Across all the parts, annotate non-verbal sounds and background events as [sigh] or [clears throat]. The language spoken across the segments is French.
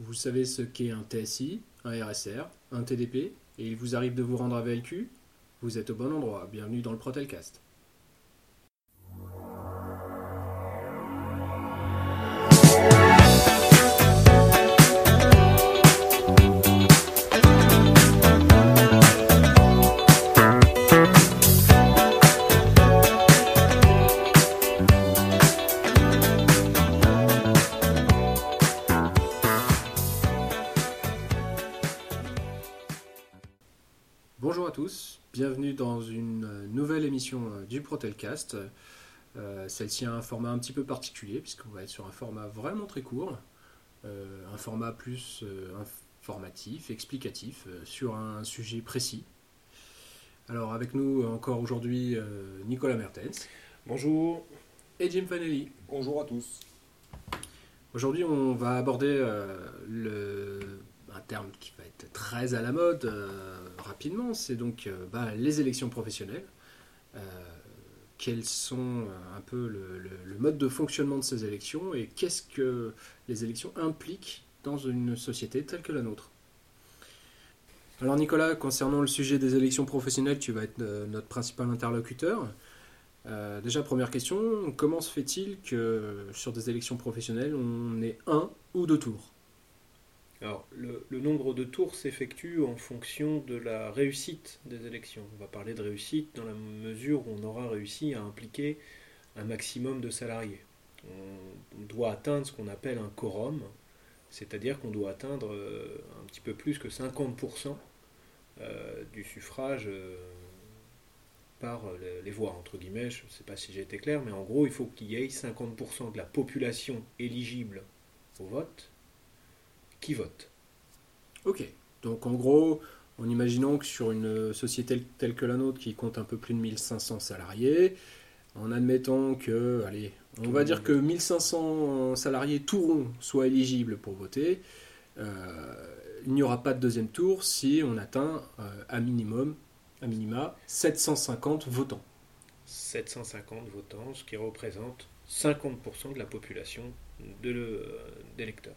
Vous savez ce qu'est un TSI, un RSR, un TDP, et il vous arrive de vous rendre à VLQ Vous êtes au bon endroit. Bienvenue dans le Protelcast. Émission euh, du Protelcast. Euh, Celle-ci a un format un petit peu particulier puisqu'on va être sur un format vraiment très court, euh, un format plus euh, informatif, explicatif euh, sur un sujet précis. Alors avec nous encore aujourd'hui euh, Nicolas Mertens Bonjour. et Jim Fanelli. Bonjour à tous. Aujourd'hui, on va aborder euh, le, un terme qui va être très à la mode euh, rapidement, c'est donc euh, bah, les élections professionnelles. Euh, quels sont euh, un peu le, mode de fonctionnement de ces élections et qu'est-ce que les élections impliquent dans une société telle que la nôtre Alors Nicolas, concernant le sujet des élections professionnelles, tu vas être euh, notre principal interlocuteur. Déjà, première question, comment se fait-il que sur des élections professionnelles, on ait un ou deux tours? Alors, le, nombre de tours s'effectue en fonction de la réussite des élections. On va parler de réussite dans la mesure où on aura réussi à impliquer un maximum de salariés. On, on doit atteindre ce qu'on appelle un quorum, c'est-à-dire qu'on doit atteindre euh, un petit peu plus que 50% euh, du suffrage euh, par les voix, entre guillemets. Je ne sais pas si j'ai été clair, mais en gros, il faut qu'il y ait 50% de la population éligible au vote qui vote. Ok, donc en gros, en imaginant que sur une société telle que la nôtre qui compte un peu plus de 1500 salariés, en admettant que, allez, on va dire que 1500 salariés tout rond soient éligibles pour voter, euh, il n'y aura pas de deuxième tour si on atteint euh, à minimum, à minima, 750 votants. 750 votants, ce qui représente 50% de la population d'électeurs.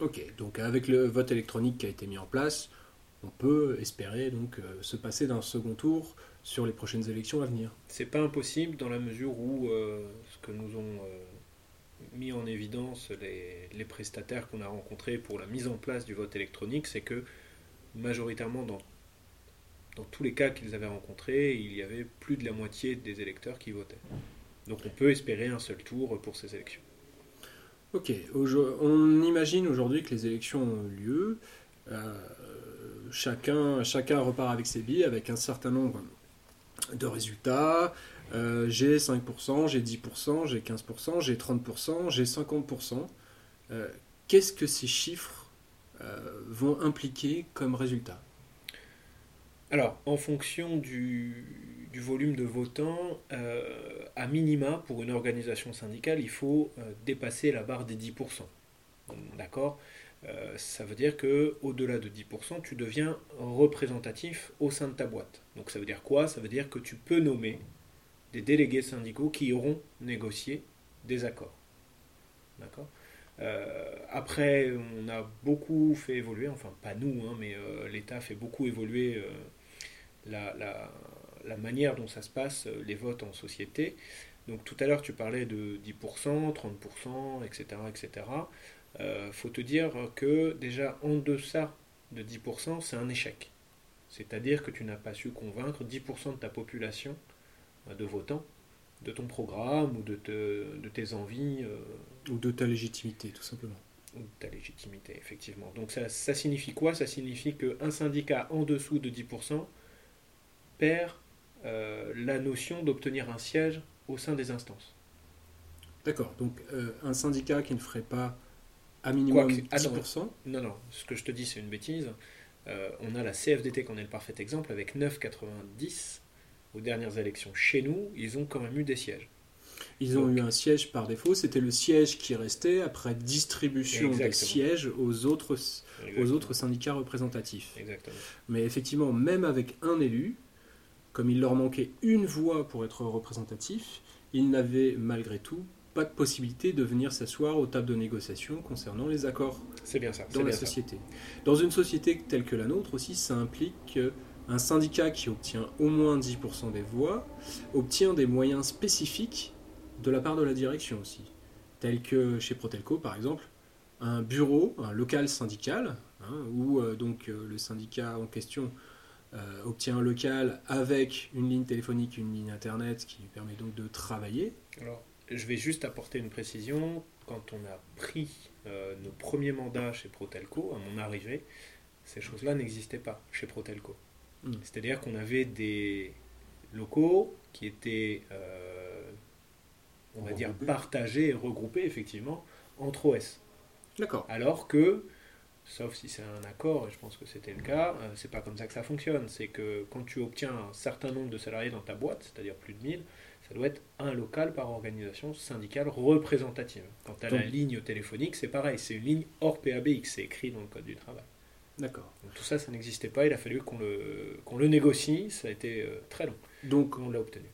Ok, donc avec le vote électronique qui a été mis en place, on peut espérer donc euh, se passer d'un second tour sur les prochaines élections à venir. C'est pas impossible dans la mesure où euh, ce que nous ont euh, mis en évidence les, prestataires qu'on a rencontrés pour la mise en place du vote électronique, c'est que majoritairement dans tous les cas qu'ils avaient rencontrés, il y avait plus de la moitié des électeurs qui votaient. Donc on peut espérer un seul tour pour ces élections. Ok, on imagine aujourd'hui que les élections ont eu lieu. euh, chacun, chacun repart avec ses billes, avec un certain nombre de résultats. Euh, j'ai 5%, j'ai 10%, j'ai 15%, j'ai 30%, j'ai 50%. Euh, Qu'est-ce que ces chiffres vont impliquer comme résultat? Alors, en fonction du, du volume de votants, euh, à minima, pour une organisation syndicale, il faut euh, dépasser la barre des 10%. D'accord? Euh, Ça veut dire que au delà de 10%, tu deviens représentatif au sein de ta boîte. Donc ça veut dire quoi? Ça veut dire que tu peux nommer des délégués syndicaux qui auront négocié des accords. D'accord? Après, on a beaucoup fait évoluer, enfin pas nous, hein, mais l'État fait beaucoup évoluer la- la manière dont ça se passe, euh, les votes en société. Donc tout à l'heure, tu parlais de 10%, 30%, etc. etc. Euh, faut te dire que déjà en deçà de 10%, c'est un échec. C'est-à-dire que tu n'as pas su convaincre 10% de ta population euh, de votants de ton programme ou de, te- de tes envies euh, Ou de ta légitimité, tout simplement. ou de ta légitimité, effectivement. Donc ça, ça signifie quoi? Ça signifie qu'un syndicat en dessous de 10% perd euh, la notion d'obtenir un siège au sein des instances. D'accord, donc euh, un syndicat qui ne ferait pas à minimum attends. 10%, Non, non, ce que je te dis, c'est une bêtise. Euh, on a la CFDT qui en est le parfait exemple, avec 9,90 aux dernières élections. Chez nous, ils ont quand même eu des sièges. Ils ont Donc- eu un siège par défaut, c'était le siège qui restait après distribution des sièges aux autres, aux autres syndicats représentatifs. Exactement. Mais effectivement, même avec un élu, comme il leur manquait une voix pour être représentatif, ils n'avaient malgré tout pas de possibilité de venir s'asseoir aux tables de négociation concernant les accords C'est bien ça. dans la bien ça. société. Dans une société telle que la nôtre aussi, ça implique qu'un syndicat qui obtient au moins 10% des voix obtient des moyens spécifiques de la part de la direction aussi, tels que chez Protelco par exemple, un bureau, un local syndical, hein, où euh, donc euh, le syndicat en question euh, obtient un local avec une ligne téléphonique, une ligne internet qui lui permet donc de travailler. Alors, je vais juste apporter une précision. Quand on a pris euh, nos premiers mandats chez Protelco, à mon arrivée, ces choses-là n'existaient pas chez Protelco. Mm. C'est-à-dire qu'on avait des locaux qui étaient, euh, on va dire, partagés et regroupés, effectivement, entre OS. D'accord. Alors que, sauf si c'est un accord, et je pense que c'était le cas, euh, c'est pas comme ça que ça fonctionne. C'est que quand tu obtiens un certain nombre de salariés dans ta boîte, c'est-à-dire plus de 1000, ça doit être un local par organisation syndicale représentative. Quant à la ligne téléphonique, c'est pareil, c'est une ligne hors PABX, c'est écrit dans le Code du travail. D'accord. Tout ça, ça n'existait pas, il a fallu qu'on le, qu'on le négocie, ça a été euh, très long, Donc on l'a obtenu.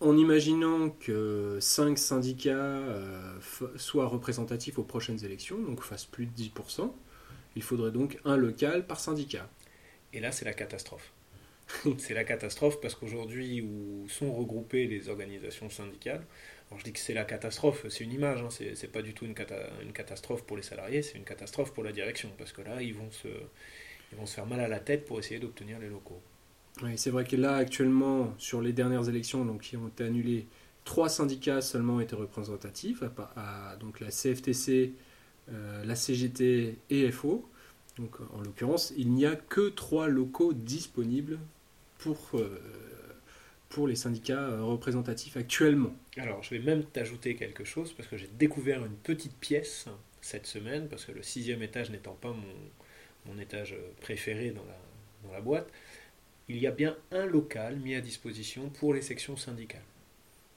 En imaginant que 5 syndicats euh, soient représentatifs aux prochaines élections, donc fassent plus de 10%, il faudrait donc un local par syndicat. Et là, c'est la catastrophe. [laughs] c'est la catastrophe parce qu'aujourd'hui, où sont regroupées les organisations syndicales, alors je dis que c'est la catastrophe, c'est une image, hein, c'est pas du tout une, cata- une catastrophe pour les salariés, c'est une catastrophe pour la direction parce que là, ils vont se, ils vont se faire mal à la tête pour essayer d'obtenir les locaux. Oui, c'est vrai que là, actuellement, sur les dernières élections donc, qui ont été annulées, trois syndicats seulement étaient représentatifs, à, donc la CFTC, la CGT et FO. Donc, en l'occurrence, il n'y a que trois locaux disponibles pour, euh, pour les syndicats euh, représentatifs actuellement. Alors, je vais même t'ajouter quelque chose parce que j'ai découvert une petite pièce cette semaine parce que le sixième étage n'étant pas mon, mon étage préféré dans la, dans la boîte, il y a bien un local mis à disposition pour les sections syndicales.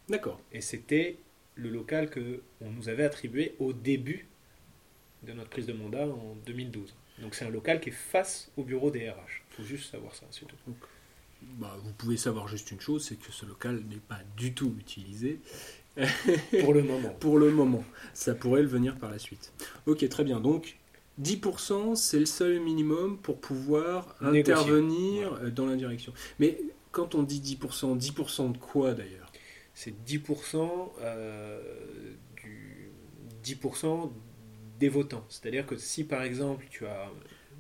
D'accord. Et c'était le local que on nous avait attribué au début de notre prise de mandat en 2012. Donc c'est un local qui est face au bureau des RH. Il faut juste savoir ça, c'est tout. Bah, vous pouvez savoir juste une chose, c'est que ce local n'est pas du tout utilisé [laughs] Pour le moment. pour le moment. Ça pourrait le venir par la suite. Ok, très bien. Donc, 10%, c'est le seul minimum pour pouvoir Négocier. intervenir dans la direction. Mais quand on dit 10%, 10% de quoi d'ailleurs? C'est 10%, euh, du 10% des votants. C'est-à-dire que si par exemple tu as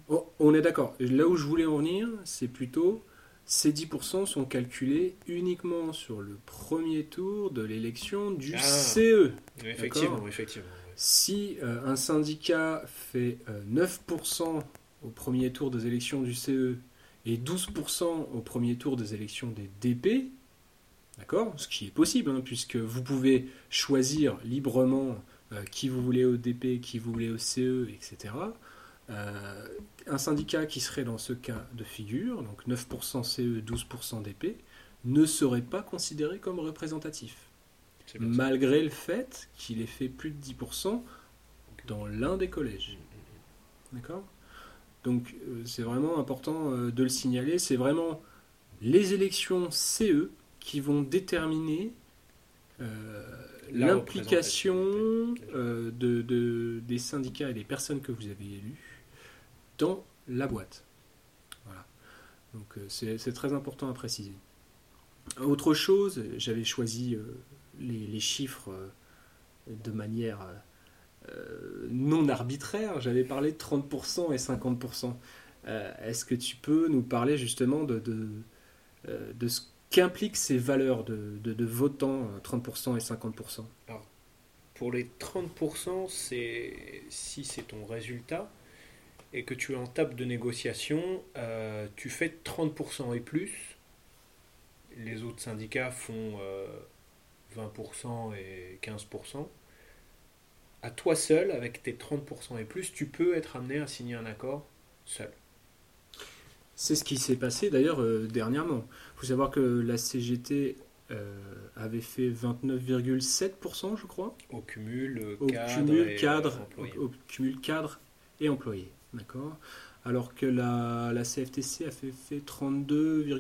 Oh, On est d'accord. Là où je voulais en venir, c'est plutôt ces 10% sont calculés uniquement sur le premier tour de l'élection du Ah. CE. effectivement, effectivement. ouais. Si euh, un syndicat fait euh, 9% au premier tour des élections du CE et 12% au premier tour des élections des DP, d'accord? Ce qui est possible, hein, puisque vous pouvez choisir librement euh, qui vous voulez au DP, qui vous voulez au CE, etc. Euh, un syndicat qui serait dans ce cas de figure, donc 9% CE, 12% DP, ne serait pas considéré comme représentatif malgré le fait qu'il ait fait plus de 10% dans l'un des collèges. D'accord? Donc euh, c'est vraiment important euh, de le signaler. C'est vraiment les élections CE qui vont déterminer euh, l'implication euh, de, de- des syndicats et des personnes que vous avez élus dans la boîte. Voilà. Donc euh, c'est très important à préciser. Autre chose, j'avais choisi euh, les, les chiffres euh, de manière euh, non arbitraire. J'avais parlé de 30% et 50%. Euh, Est-ce que tu peux nous parler justement de, de, euh, de ce qu'impliquent ces valeurs de, de, votants, euh, 30% et 50% Pour les 30%, c'est si c'est ton résultat et que tu es en table de négociation, euh, tu fais 30% et plus. Les autres syndicats font euh, 20% et 15%. À toi seul, avec tes 30% et plus, tu peux être amené à signer un accord seul. C'est ce qui s'est passé d'ailleurs euh, dernièrement. Il faut savoir que la CGT euh, avait fait 29,7%, je crois, Au cumul, au cadre cumul et, cadre, employé. au, au cumul cadre et employé. D'accord. alors que la, la CFTC a fait, fait 32,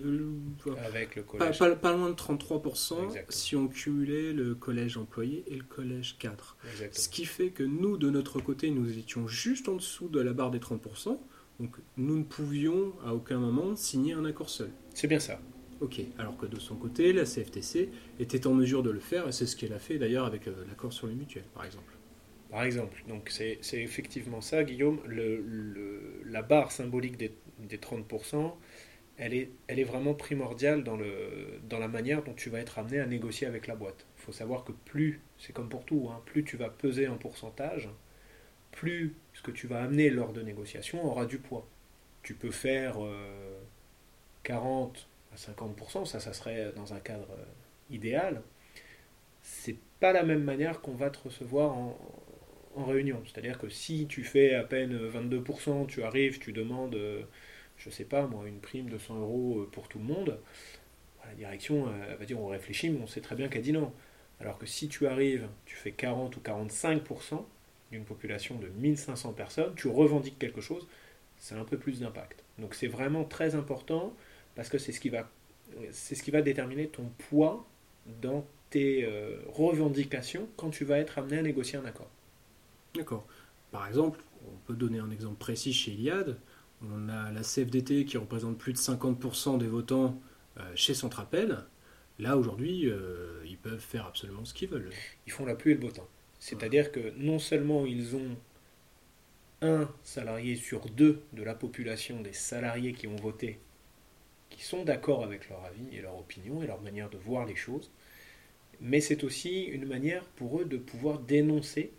avec le collège. Pas, pas, loin de 33% si on cumulait le collège employé et le collège cadre. Ce qui fait que nous, de notre côté, nous étions juste en dessous de la barre des 30%, donc nous ne pouvions à aucun moment signer un accord seul. C'est bien ça. Ok, alors que de son côté, la CFTC était en mesure de le faire, et c'est ce qu'elle a fait d'ailleurs avec euh, l'accord sur les mutuelles, par exemple. Par exemple, donc c'est effectivement ça, Guillaume. Le, la barre symbolique des, des 30%, elle est, elle est, vraiment primordiale dans, le, dans la manière dont tu vas être amené à négocier avec la boîte. Il faut savoir que plus, c'est comme pour tout, hein, plus tu vas peser en pourcentage, plus ce que tu vas amener lors de négociations aura du poids. Tu peux faire 40 euh, à 50%, ça, ça serait dans un cadre euh, idéal. C'est pas la même manière qu'on va te recevoir en, réunion. C'est-à-dire que si tu fais à peine 22%, tu arrives, tu demandes, euh, je sais pas moi, une prime de 100 euros pour tout le monde, la direction euh, va dire on réfléchit, mais on sait très bien qu'elle dit non. Alors que si tu arrives, tu fais 40 ou 45% d'une population de 1500 personnes, tu revendiques quelque chose, c'est un peu plus d'impact. Donc c'est vraiment très important parce que c'est ce qui va, c'est ce qui va déterminer ton poids dans tes revendications quand tu vas être amené à négocier un accord. D'accord. Par exemple, on peut donner un exemple précis chez Iliad. On a la CFDT qui représente plus de 50% des votants euh, chez Centrapel. Là, aujourd'hui, euh, ils peuvent faire absolument ce qu'ils veulent. Ils font la pluie et le beau temps. C'est-à-dire que non seulement ils ont un salarié sur deux de la population des salariés qui ont voté qui sont d'accord avec leur avis et leur opinion et leur manière de voir les choses, mais c'est aussi une manière pour eux de pouvoir dénoncer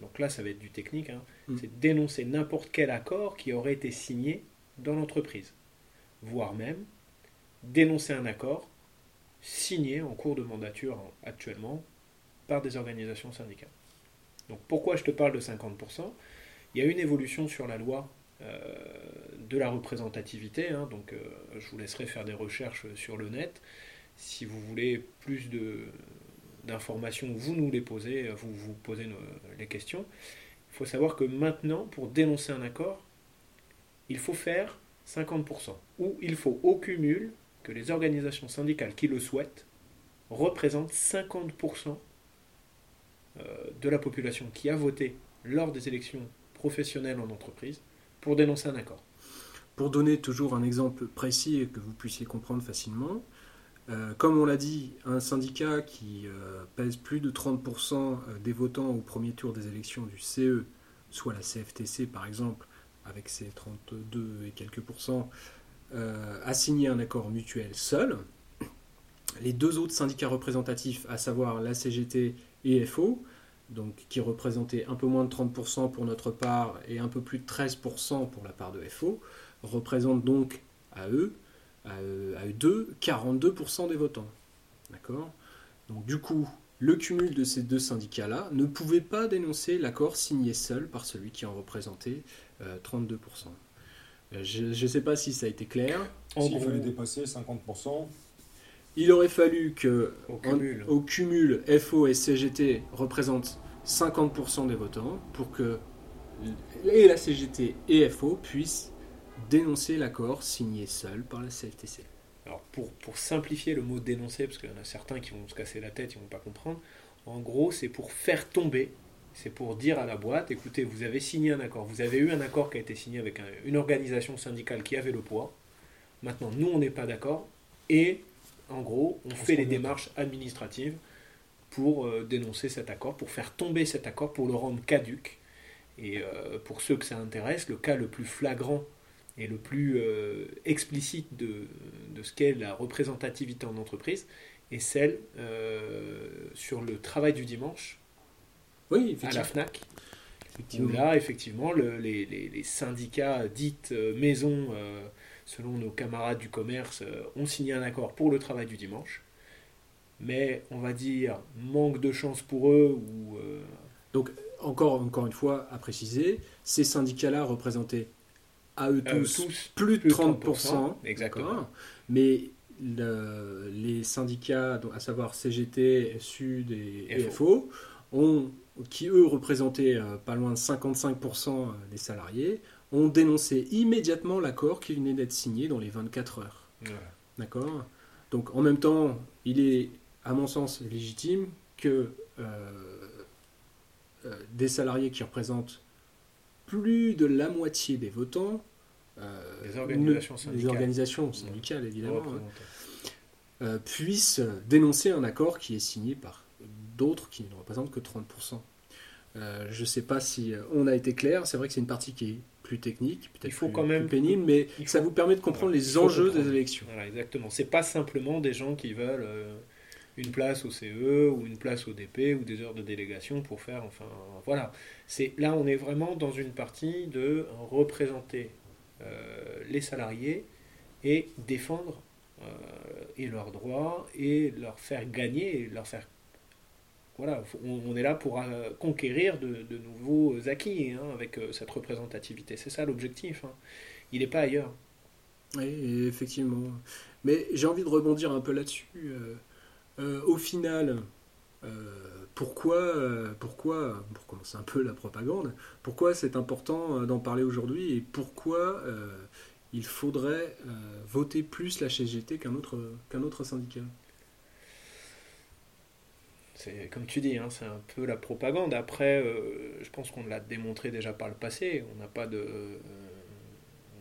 donc là ça va être du technique, hein. mm. c'est dénoncer n'importe quel accord qui aurait été signé dans l'entreprise, voire même dénoncer un accord signé en cours de mandature actuellement par des organisations syndicales. Donc pourquoi je te parle de 50% Il y a une évolution sur la loi euh, de la représentativité, hein. donc euh, je vous laisserai faire des recherches sur le net. Si vous voulez plus d'informations, vous nous les posez, vous vous posez les questions. Il faut savoir que maintenant, pour dénoncer un accord, il faut faire 50%, ou il faut au cumul que les organisations syndicales qui le souhaitent représentent 50% euh, de la population qui a voté lors des élections professionnelles en entreprise pour dénoncer un accord. Pour donner toujours un exemple précis et que vous puissiez comprendre facilement, euh, comme on l'a dit, un syndicat qui euh, pèse plus de 30% euh, des votants au premier tour des élections du CE, soit la CFTC par exemple, avec ses 32 et quelques pourcents, a signé un accord mutuel seul. Les deux autres syndicats représentatifs, à savoir la CGT et FO, donc qui représentaient un peu moins de 30% pour notre part et un peu plus de 13% pour la part de FO, représentent donc à eux à, eux deux 42% des votants. D'accord? Donc du coup, le cumul de ces deux syndicats-là ne pouvait pas dénoncer l'accord signé seul par celui qui en représentait 32%. Euh, euh, je ne sais pas si ça a été clair. S'il fallait dépasser 50%. Il aurait fallu que, au cumul, FO et CGT représentent 50% des votants pour que et la CGT et FO puissent dénoncer l'accord signé seul par la CFTC. Alors pour, pour simplifier le mot dénoncer, parce qu'il y en a certains qui vont se casser la tête, ils ne vont pas comprendre, en gros c'est pour faire tomber, c'est pour dire à la boîte, écoutez, vous avez signé un accord, vous avez eu un accord qui a été signé avec une organisation syndicale qui avait le poids, maintenant nous on n'est pas d'accord, et en gros on, fait les démarches administratives pour euh, dénoncer cet accord, pour faire tomber cet accord, pour le rendre caduque. Et euh, pour ceux que ça intéresse, le cas le plus flagrant et le plus euh, explicite de, de ce qu'est la représentativité en entreprise est celle sur le travail du dimanche oui, à la FNAC. Où là, effectivement, les, les, syndicats dites maisons, selon nos camarades du commerce, ont signé un accord pour le travail du dimanche. Mais on va dire manque de chance pour eux ou. Donc, encore, encore une fois, à préciser, ces syndicats-là représentaient à eux tous, plus de 30%. exactement. Mais les syndicats, à savoir CGT, SUD et, FO, ont, qui eux représentaient euh, pas loin de 55% des salariés, ont dénoncé immédiatement l'accord qui venait d'être signé dans les 24 heures. D'accord? Donc en même temps, il est, à mon sens, légitime que euh, euh, des salariés qui représentent plus de la moitié des votants, euh, des organisations syndicales, organisations syndicales évidemment, hein, puissent dénoncer un accord qui est signé par d'autres qui ne représentent que 30%. je ne sais pas si on a été clair, c'est vrai que c'est une partie qui est plus technique, peut-être plus, quand même, pénible, mais ça vous permet de comprendre les enjeux des élections. Voilà, exactement. C'est pas simplement des gens qui veulent euh, une place au CE ou une place au DP ou des heures de délégation pour faire, enfin, voilà. C'est là, on est vraiment dans une partie de représenter euh, les salariés et défendre euh, et leurs droits et leur faire gagner, et leur faire on, est là pour euh, conquérir de, nouveaux acquis hein, avec euh, cette représentativité. C'est ça l'objectif. Hein. Il n'est pas ailleurs. Oui, effectivement. Mais j'ai envie de rebondir un peu là-dessus. Euh, au final, pourquoi, pourquoi, pour commencer un peu la propagande, pourquoi c'est important d'en parler aujourd'hui et pourquoi il faudrait voter plus la CGT qu'un autre syndicat? C'est comme tu dis, hein, c'est un peu la propagande. Après, euh, je pense qu'on l'a démontré déjà par le passé. On n'a pas de, euh,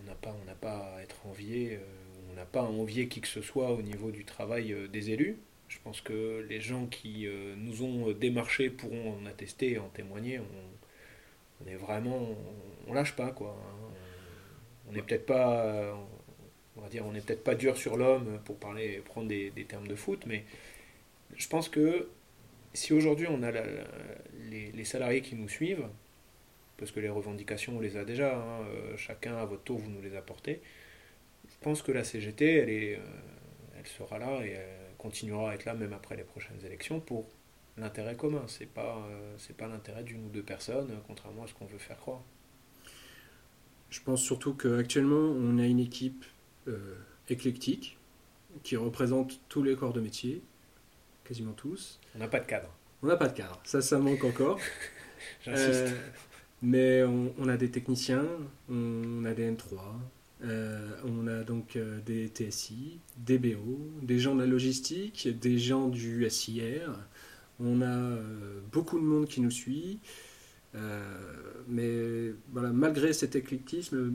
on n'a pas, on n'a pas à être envié. Euh, on n'a pas à envier qui que ce soit au niveau du travail des élus. Je pense que les gens qui nous ont démarchés pourront en attester, en témoigner. On, est vraiment, on, lâche pas quoi. Hein. On n'est peut-être pas, on va dire, on n'est peut-être pas dur sur l'homme pour parler, prendre des, des termes de foot, mais je pense que si aujourd'hui on a les, salariés qui nous suivent, parce que les revendications on les a déjà, hein, euh, chacun à votre tour vous nous les apportez, je pense que la CGT elle, est, euh, elle sera là et elle continuera à être là même après les prochaines élections pour l'intérêt commun. C'est pas euh, c'est pas l'intérêt d'une ou deux personnes, contrairement à ce qu'on veut faire croire. Je pense surtout qu'actuellement on a une équipe éclectique qui représente tous les corps de métier quasiment tous. On n'a pas de cadre. On n'a pas de cadre, ça, ça manque encore. [laughs] J'insiste. Euh, mais on, a des techniciens, on a des N3, euh, on a donc euh, des TSI, des BO, des gens de la logistique, des gens du SIR. On a beaucoup de monde qui nous suit. mais voilà, malgré cet éclectisme,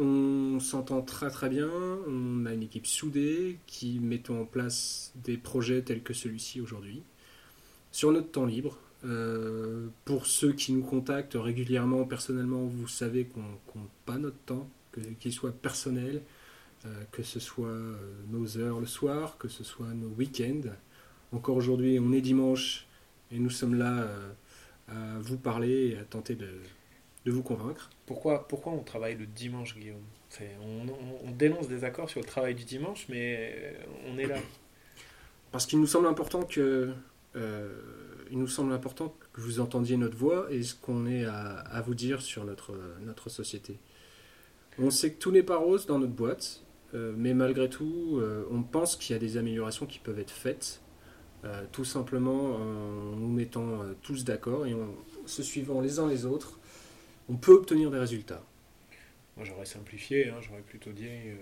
on s'entend très très bien, on a une équipe soudée qui met en place des projets tels que celui-ci aujourd'hui. Sur notre temps libre, euh, pour ceux qui nous contactent régulièrement, personnellement, vous savez qu'on compte pas notre temps, qu'il soit personnel, euh, que ce soit euh, nos heures le soir, que ce soit nos week-ends. Encore aujourd'hui, on est dimanche et nous sommes là à vous parler et à tenter de, de vous convaincre. Pourquoi, pourquoi on travaille le dimanche, Guillaume? On, dénonce des accords sur le travail du dimanche, mais euh, on est là. [clears throat] Parce qu'il nous semble important que euh, il nous semble important que vous entendiez notre voix et ce qu'on ait à, vous dire sur notre, notre société. On sait que tout n'est pas rose dans notre boîte, euh, mais malgré tout, on pense qu'il y a des améliorations qui peuvent être faites, tout simplement en nous mettant tous d'accord et en se suivant les uns les autres on peut obtenir des résultats. Moi j'aurais simplifié, hein, j'aurais plutôt dit euh,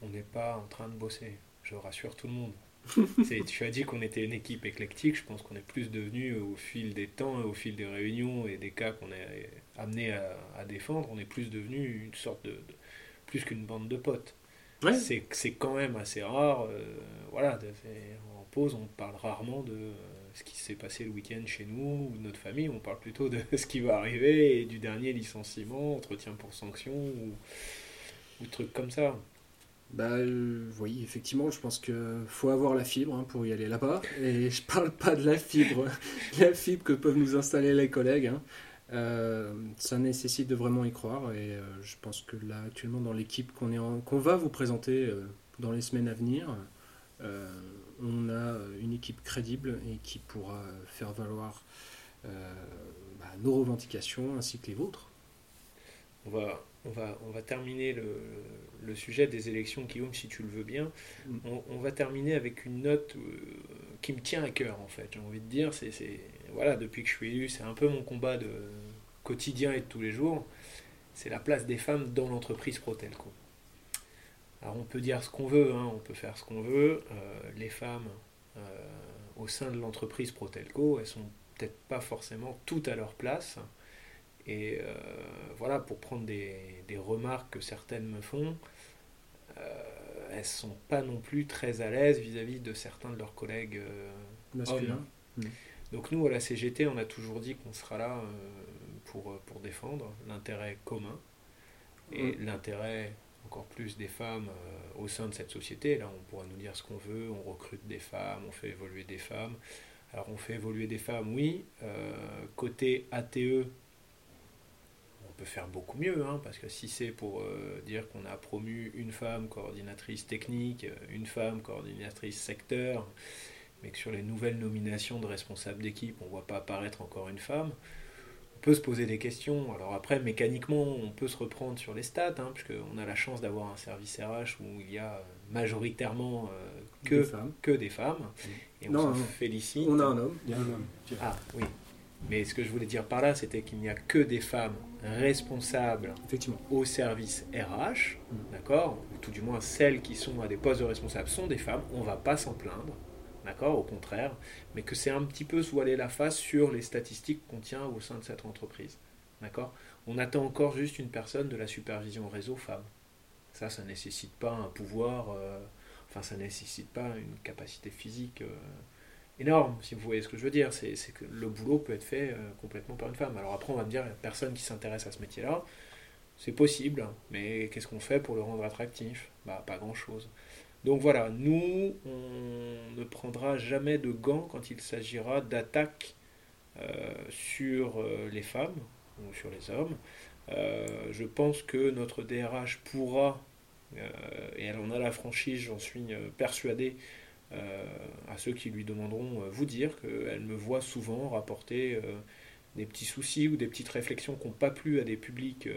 on n'est pas en train de bosser. Je rassure tout le monde. [laughs] tu as dit qu'on était une équipe éclectique, je pense qu'on est plus devenu au fil des temps, au fil des réunions et des cas qu'on est amené à, défendre, on est plus devenu une sorte de, plus qu'une bande de potes. C'est quand même assez rare. Euh, voilà, en pause, on parle rarement de ce qui s'est passé le week-end chez nous ou notre famille, on parle plutôt de [laughs] ce qui va arriver et du dernier licenciement, entretien pour sanction ou, trucs comme ça. Bah euh, oui, effectivement, je pense qu'il faut avoir la fibre hein, pour y aller là-bas. Et je parle pas de la fibre, la fibre que peuvent nous installer les collègues. Hein. Euh, ça nécessite de vraiment y croire. Et euh, je pense que là, actuellement, dans l'équipe qu'on qu'on va vous présenter dans les semaines à venir, on a euh, une équipe crédible et qui pourra faire valoir euh, bah, nos revendications ainsi que les vôtres. On va, on va, on va terminer le, le, sujet des élections, Guillaume, si tu le veux bien. Mm. On, va terminer avec une note euh, qui me tient à cœur, en fait. J'ai envie de dire, c'est, voilà, depuis que je suis élu, c'est un peu mon combat de quotidien et de tous les jours. c'est la place des femmes dans l'entreprise Protelco. Alors on peut dire ce qu'on veut, hein, on peut faire ce qu'on veut. Euh, les femmes euh, au sein de l'entreprise Protelco, elles sont peut-être pas forcément toutes à leur place. Et euh, voilà, pour prendre des, remarques que certaines me font, elles sont pas non plus très à l'aise vis-à-vis de certains de leurs collègues masculins. Mmh. Donc nous, à la CGT, on a toujours dit qu'on sera là pour, pour défendre l'intérêt commun et mmh. l'intérêt encore plus des femmes euh, au sein de cette société. Là, on pourra nous dire ce qu'on veut, on recrute des femmes, on fait évoluer des femmes. Alors, on fait évoluer des femmes, oui. Euh, côté ATE, on peut faire beaucoup mieux, hein, parce que si c'est pour euh, dire qu'on a promu une femme coordinatrice technique, une femme coordinatrice secteur, mais que sur les nouvelles nominations de responsables d'équipe, on ne voit pas apparaître encore une femme, peut se poser des questions. Alors après, mécaniquement, on peut se reprendre sur les stats, hein, puisqu'on a la chance d'avoir un service RH où il y a majoritairement euh, que, des femmes. que des femmes. Et on se félicite. On a un homme. Il y a un homme. Ah oui. Mais ce que je voulais dire par là, c'était qu'il n'y a que des femmes responsables Effectivement. au service RH, mm. d'accord? Tout du moins, celles qui sont à des postes de responsables sont des femmes. On ne va pas s'en plaindre d'accord, au contraire, mais que c'est un petit peu se voiler la face sur les statistiques qu'on tient au sein de cette entreprise, d'accord? On attend encore juste une personne de la supervision réseau femme. Ça, ça nécessite pas un pouvoir, euh, enfin, ça nécessite pas une capacité physique euh, énorme, si vous voyez ce que je veux dire. C'est que le boulot peut être fait euh, complètement par une femme. Alors après, on va me dire, il n'y a personne qui s'intéresse à ce métier-là. C'est possible, mais qu'est-ce qu'on fait pour le rendre attractif? Bah, pas grand-chose. Donc voilà, nous, on ne prendra jamais de gants quand il s'agira d'attaques euh, sur euh, les femmes ou sur les hommes. Euh, je pense que notre DRH pourra, et elle en a la franchise, j'en suis persuadé, à ceux qui lui demanderont vous dire qu'elle me voit souvent rapporter des petits soucis ou des petites réflexions qui n'ont pas plu à des publics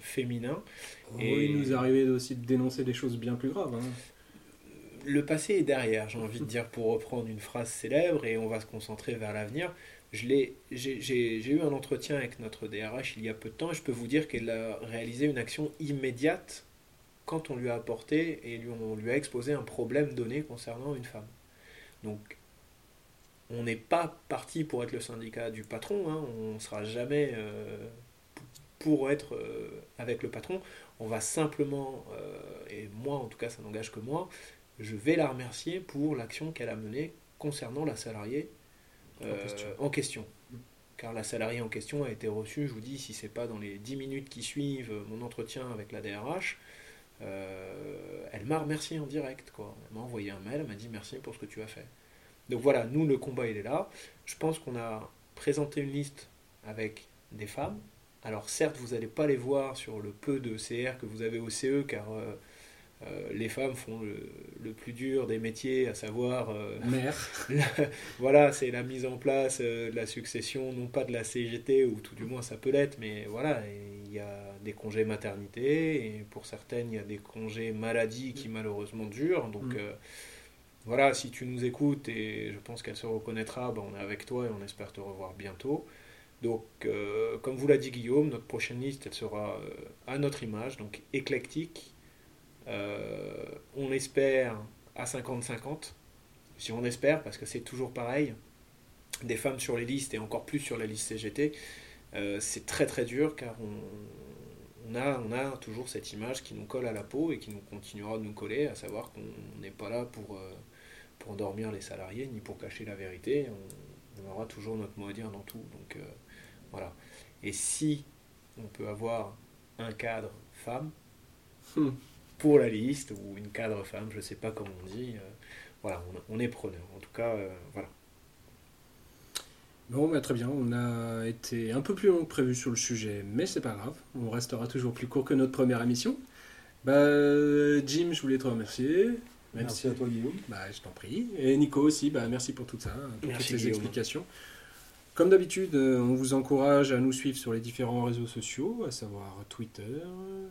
féminins. et il nous est arrivé aussi de dénoncer des choses bien plus graves. Hein le passé est derrière, j'ai envie de dire, pour reprendre une phrase célèbre, et on va se concentrer vers l'avenir. J'ai eu un entretien avec notre DRH il y a peu de temps, et je peux vous dire qu'elle a réalisé une action immédiate quand on lui a apporté et on lui a exposé un problème donné concernant une femme. Donc, on n'est pas parti pour être le syndicat du patron, hein, on ne sera jamais euh, pour être euh, avec le patron, on va simplement, euh, et moi en tout cas ça n'engage que moi, je vais la remercier pour l'action qu'elle a menée concernant la salariée en, question. Euh, mm. Car la salariée en question a été reçue, je vous dis, si ce n'est pas dans les 10 minutes qui suivent mon entretien avec la DRH, euh, elle m'a remercié en direct. Quoi. Elle m'a envoyé un mail, elle m'a dit merci pour ce que tu as fait. Donc voilà, nous, le combat, il est là. Je pense qu'on a présenté une liste avec des femmes. Alors certes, vous n'allez pas les voir sur le peu de CR que vous avez au CE, car euh, euh, les femmes font le, plus dur des métiers, à savoir... Euh, Mère. [laughs] voilà, c'est la mise en place euh, de la succession, non pas de la CGT, ou tout du moins ça peut l'être, mais voilà, il y a des congés maternité, et pour certaines, il y a des congés maladie qui malheureusement durent. Donc mm. voilà, si tu nous écoutes, et je pense qu'elle se reconnaîtra, ben, on est avec toi et on espère te revoir bientôt. Donc, comme vous l'a dit Guillaume, notre prochaine liste, elle sera à notre image, donc éclectique, on espère à 50-50. Si on espère, parce que c'est toujours pareil, des femmes sur les listes et encore plus sur la liste CGT, euh, c'est très très dur car on, a, toujours cette image qui nous colle à la peau et qui nous continuera de nous coller, à savoir qu'on n'est pas là pour, euh, endormir les salariés ni pour cacher la vérité. On, on aura toujours notre mot à dire dans tout. Donc voilà. Et si on peut avoir un cadre femme, hmm pour la liste, ou une cadre femme, je ne sais pas comment on dit. Euh, voilà, on, est preneur. En tout cas, euh, voilà. Bon, bah, très bien, on a été un peu plus long que prévu sur le sujet, mais c'est pas grave, on restera toujours plus court que notre première émission. Bah, Jim, je voulais te remercier. Merci, à toi, Guillaume. Bah, je t'en prie. Et Nico aussi, bah, merci pour tout ça, pour toutes ces explications. Comme d'habitude, euh, on vous encourage à nous suivre sur les différents réseaux sociaux, à savoir Twitter,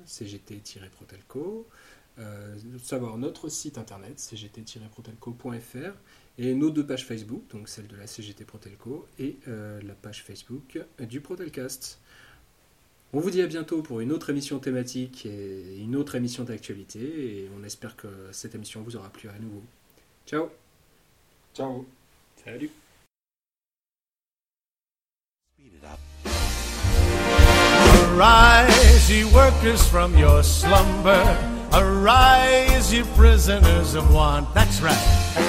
CGT-Protelco, euh, savoir notre site internet cgt-protelco.fr et nos deux pages Facebook, donc celle de la CGT Protelco et euh, la page Facebook du Protelcast. On vous dit à bientôt pour une autre émission thématique et une autre émission d'actualité. Et on espère que cette émission vous aura plu à nouveau. Ciao Ciao Salut Arise, ye workers, from your slumber. Arise, ye prisoners of want. That's right.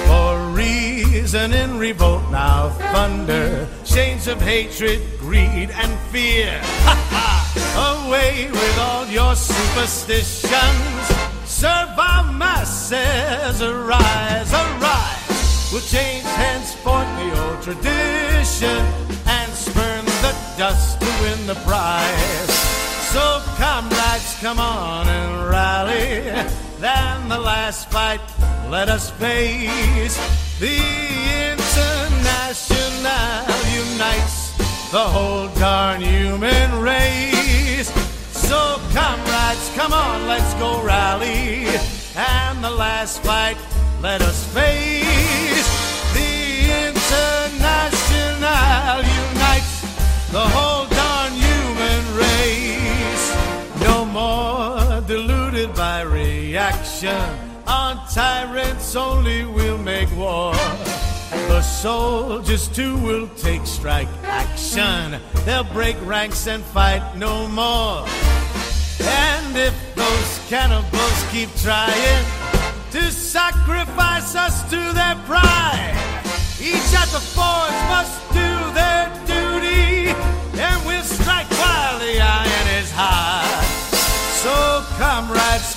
For reason in revolt now thunder. Chains of hatred, greed, and fear. Ha ha! Away with all your superstitions. Serve our masses. Arise, arise. We'll change henceforth the old tradition dust to win the prize. So, comrades, come on and rally. Then the last fight, let us face. The International unites the whole darn human race. So, comrades, come on, let's go rally. And the last fight, let us face. The International the whole darn human race. No more deluded by reaction. On tyrants only will make war. The soldiers too will take strike action. They'll break ranks and fight no more. And if those cannibals keep trying to sacrifice us to their pride, each at the forge